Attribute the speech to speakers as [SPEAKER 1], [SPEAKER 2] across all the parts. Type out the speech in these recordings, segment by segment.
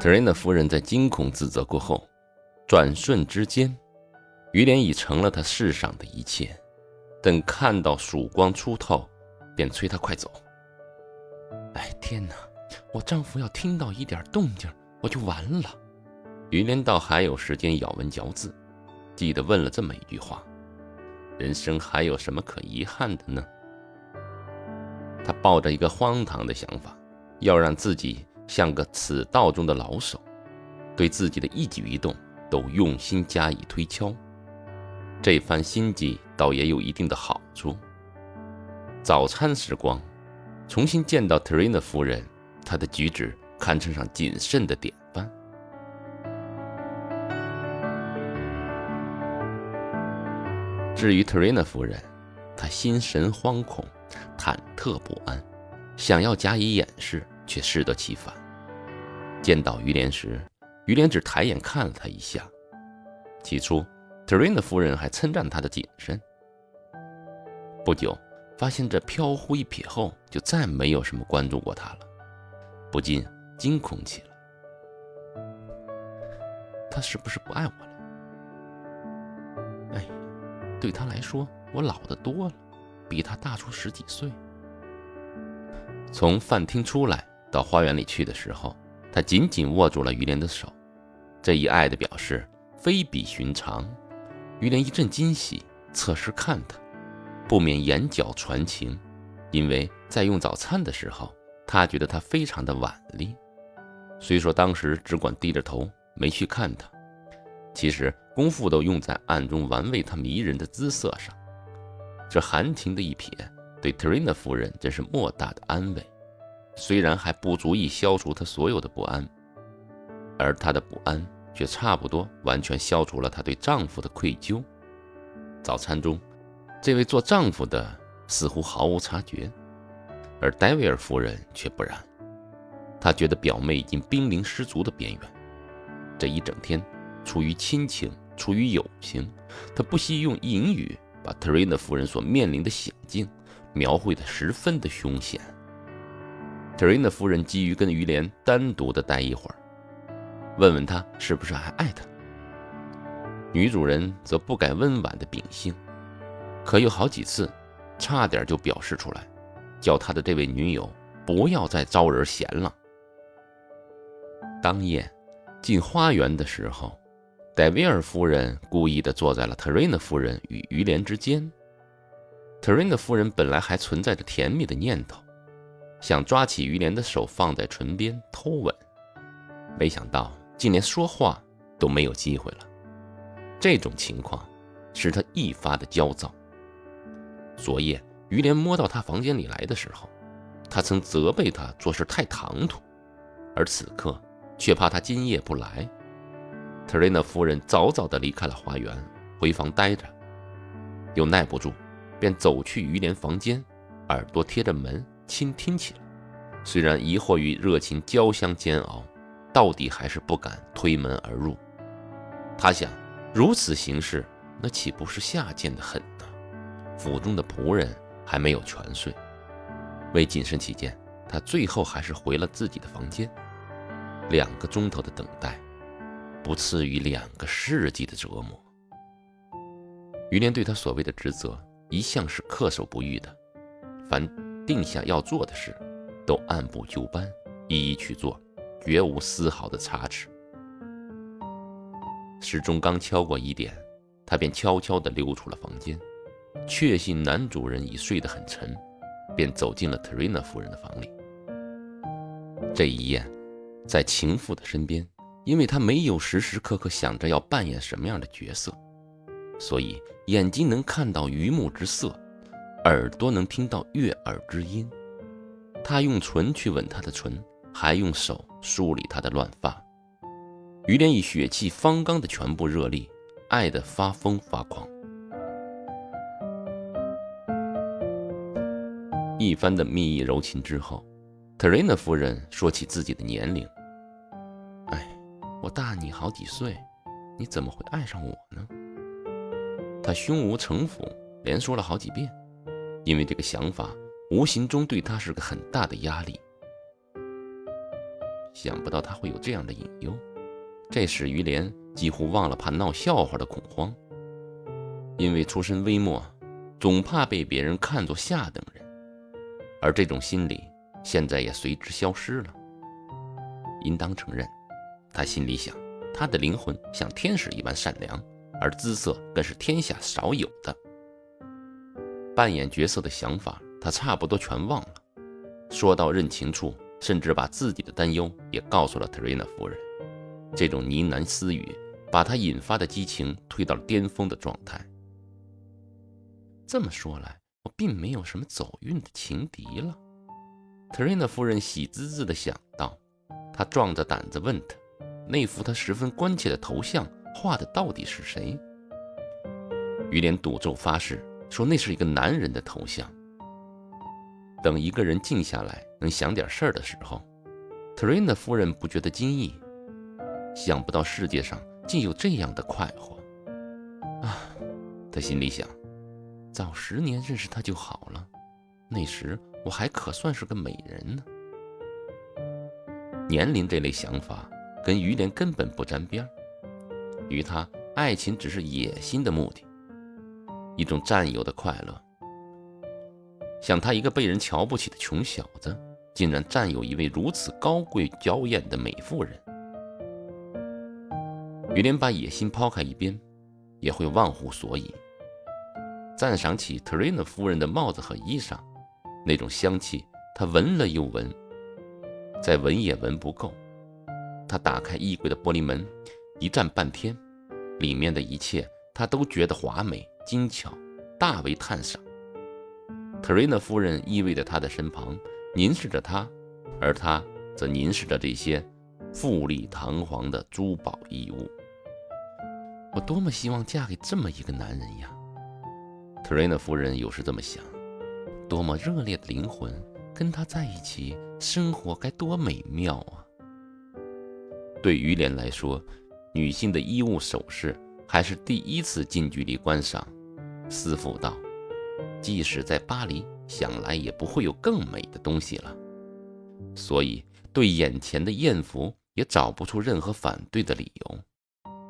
[SPEAKER 1] 特瑞娜夫人在惊恐自责过后，转瞬之间，于连已成了他世上的一切。等看到曙光出透，便催他快走。哎，天哪！我丈夫要听到一点动静，我就完了。于连倒还有时间咬文嚼字，记得问了这么一句话：人生还有什么可遗憾的呢？他抱着一个荒唐的想法，要让自己像个此道中的老手，对自己的一举一动都用心加以推敲。这番心计倒也有一定的好处。早餐时光，重新见到特瑞娜夫人，她的举止堪称上谨慎的典范。至于特瑞娜夫人，她心神惶恐，忐忑不安，想要加以掩饰，却适得其反。见到于连时，于连只抬眼看了他一下，起初。特瑞娜夫人还称赞他的谨慎。不久，发现这飘忽一瞥后，就再没有什么关注过他了，不禁惊恐起来。他是不是不爱我了？哎，对他来说，我老得多了，比他大出十几岁。从饭厅出来到花园里去的时候，他紧紧握住了于连的手，这一爱的表示非比寻常。于连一阵惊喜，侧身看他，不免眼角传情，因为在用早餐的时候，他觉得他非常的婉丽。虽说当时只管低着头，没去看他，其实功夫都用在暗中玩味他迷人的姿色上。这含情的一瞥，对特瑞娜夫人真是莫大的安慰，虽然还不足以消除她所有的不安，而她的不安。却差不多完全消除了她对丈夫的愧疚。早餐中，这位做丈夫的似乎毫无察觉，而戴维尔夫人却不然。她觉得表妹已经濒临失足的边缘。这一整天，出于亲情，出于友情，她不惜用隐语把特瑞娜夫人所面临的险境描绘得十分的凶险。特瑞娜夫人急于跟于连单独的待一会儿。问问他是不是还爱他？女主人则不改温婉的秉性，可有好几次，差点就表示出来，叫他的这位女友不要再招人嫌了。当夜进花园的时候，戴维尔夫人故意的坐在了特瑞娜夫人与于连之间。特瑞娜夫人本来还存在着甜蜜的念头，想抓起于连的手放在唇边偷吻，没想到。竟连说话都没有机会了，这种情况使他愈发的焦躁。昨夜于连摸到他房间里来的时候，他曾责备他做事太唐突，而此刻却怕他今夜不来。特瑞娜夫人早早的离开了花园，回房待着，又耐不住，便走去于连房间，耳朵贴着门倾听起来。虽然疑惑与热情交相煎熬。到底还是不敢推门而入。他想，如此行事，那岂不是下贱的很呢？府中的仆人还没有全睡。为谨慎起见，他最后还是回了自己的房间。两个钟头的等待，不次于两个世纪的折磨。于连对他所谓的职责，一向是恪守不渝的，凡定下要做的事，都按部就班，一一去做。绝无丝毫的差池。时钟刚敲过一点，他便悄悄地溜出了房间，确信男主人已睡得很沉，便走进了特瑞娜夫人的房里。这一夜，在情妇的身边，因为他没有时时刻刻想着要扮演什么样的角色，所以眼睛能看到榆木之色，耳朵能听到悦耳之音。他用唇去吻她的唇。还用手梳理她的乱发，于连以血气方刚的全部热力，爱得发疯发狂。一番的蜜意柔情之后，特瑞娜夫人说起自己的年龄：“哎，我大你好几岁，你怎么会爱上我呢？”他胸无城府，连说了好几遍，因为这个想法无形中对他是个很大的压力。想不到他会有这样的隐忧，这使于连几乎忘了怕闹笑话的恐慌。因为出身微末，总怕被别人看作下等人，而这种心理现在也随之消失了。应当承认，他心里想，他的灵魂像天使一般善良，而姿色更是天下少有的。扮演角色的想法，他差不多全忘了。说到认情处，甚至把自己的担忧也告诉了特瑞娜夫人。这种呢喃私语，把他引发的激情推到了巅峰的状态。这么说来，我并没有什么走运的情敌了。特瑞娜夫人喜滋滋地想到。她壮着胆子问他：“那幅他十分关切的头像画的到底是谁？”于连赌咒发誓说那是一个男人的头像。等一个人静下来能想点事儿的时候，特瑞娜夫人不觉得惊异，想不到世界上竟有这样的快活啊！她心里想：早十年认识他就好了，那时我还可算是个美人呢。年龄这类想法跟于连根本不沾边儿，于他，爱情只是野心的目的，一种占有的快乐。想他一个被人瞧不起的穷小子，竟然占有一位如此高贵娇艳的美妇人。于连把野心抛开一边，也会忘乎所以，赞赏起特瑞娜夫人的帽子和衣裳，那种香气，他闻了又闻。再闻也闻不够，他打开衣柜的玻璃门，一站半天，里面的一切他都觉得华美精巧，大为赞赏。特瑞娜夫人依偎在他的身旁，凝视着他，而他则凝视着这些富丽堂皇的珠宝衣物。我多么希望嫁给这么一个男人呀！特瑞娜夫人有时这么想，多么热烈的灵魂。跟他在一起生活该多美妙啊！对于莲来说，女性的衣物首饰还是第一次近距离观赏。思妇道：“即使在巴黎，想来也不会有更美的东西了。”所以，对眼前的艳福也找不出任何反对的理由。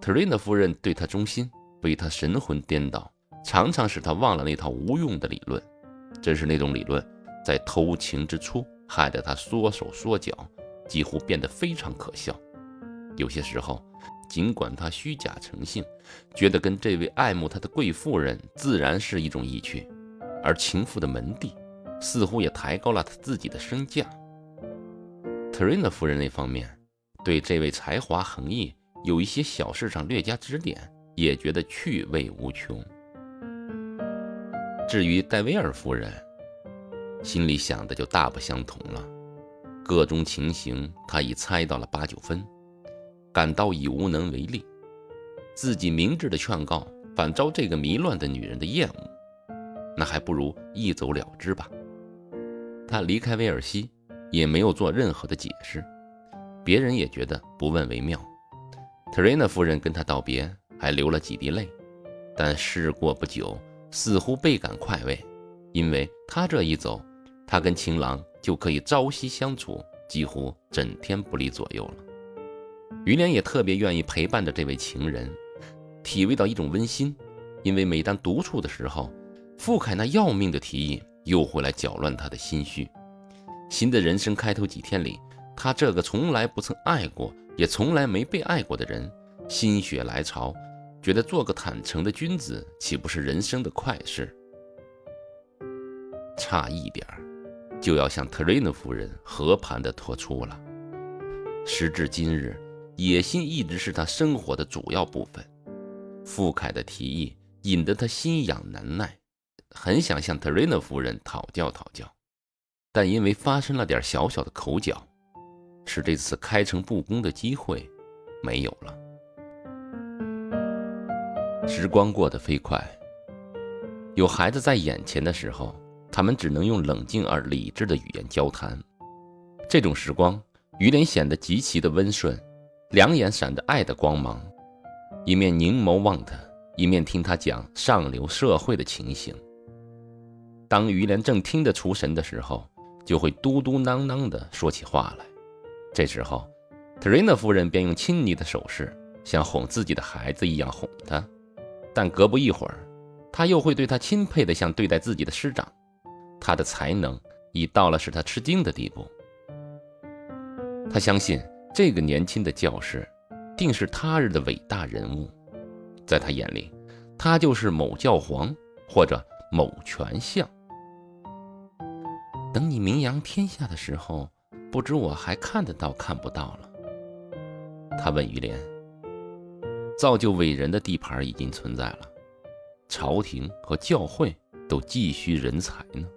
[SPEAKER 1] 特瑞娜夫人对他忠心，为他神魂颠倒，常常使他忘了那套无用的理论。正是那种理论。在偷情之初，害得他缩手缩脚，几乎变得非常可笑。有些时候，尽管他虚假成性，觉得跟这位爱慕他的贵妇人自然是一种意趣，而情妇的门第似乎也抬高了他自己的身价。特瑞娜夫人那方面，对这位才华横溢、有一些小事上略加指点，也觉得趣味无穷。至于戴维尔夫人，心里想的就大不相同了，个中情形他已猜到了八九分，感到已无能为力。自己明智的劝告，反遭这个迷乱的女人的厌恶，那还不如一走了之吧。他离开威尔西，也没有做任何的解释，别人也觉得不问为妙。特瑞娜夫人跟他道别，还流了几滴泪，但事过不久，似乎倍感快慰。因为他这一走，他跟情郎就可以朝夕相处，几乎整天不离左右了。于连也特别愿意陪伴着这位情人，体味到一种温馨。因为每当独处的时候，傅凯那要命的提议又会来搅乱他的心绪。新的人生开头几天里，他这个从来不曾爱过，也从来没被爱过的人，心血来潮，觉得做个坦诚的君子，岂不是人生的快事？差一点儿，就要向特瑞娜夫人和盘的托出了。时至今日，野心一直是他生活的主要部分。傅凯的提议引得他心痒难耐，很想向特瑞娜夫人讨教讨教，但因为发生了点小小的口角，使这次开诚布公的机会没有了。时光过得飞快，有孩子在眼前的时候。他们只能用冷静而理智的语言交谈。这种时光，于连显得极其的温顺，两眼闪着爱的光芒，一面凝眸望他，一面听他讲上流社会的情形。当于连正听得出神的时候，就会嘟嘟囔囔地说起话来，这时候，特瑞娜夫人便用亲昵的手势，像哄自己的孩子一样哄他。但隔不一会儿，他又会对他钦佩的像对待自己的师长。他的才能已到了使他吃惊的地步。他相信这个年轻的教师，定是他日的伟大人物。在他眼里，他就是某教皇或者某权相。等你名扬天下的时候，不知我还看得到看不到了。他问于连：“造就伟人的地盘已经存在了，朝廷和教会都急需人才呢。”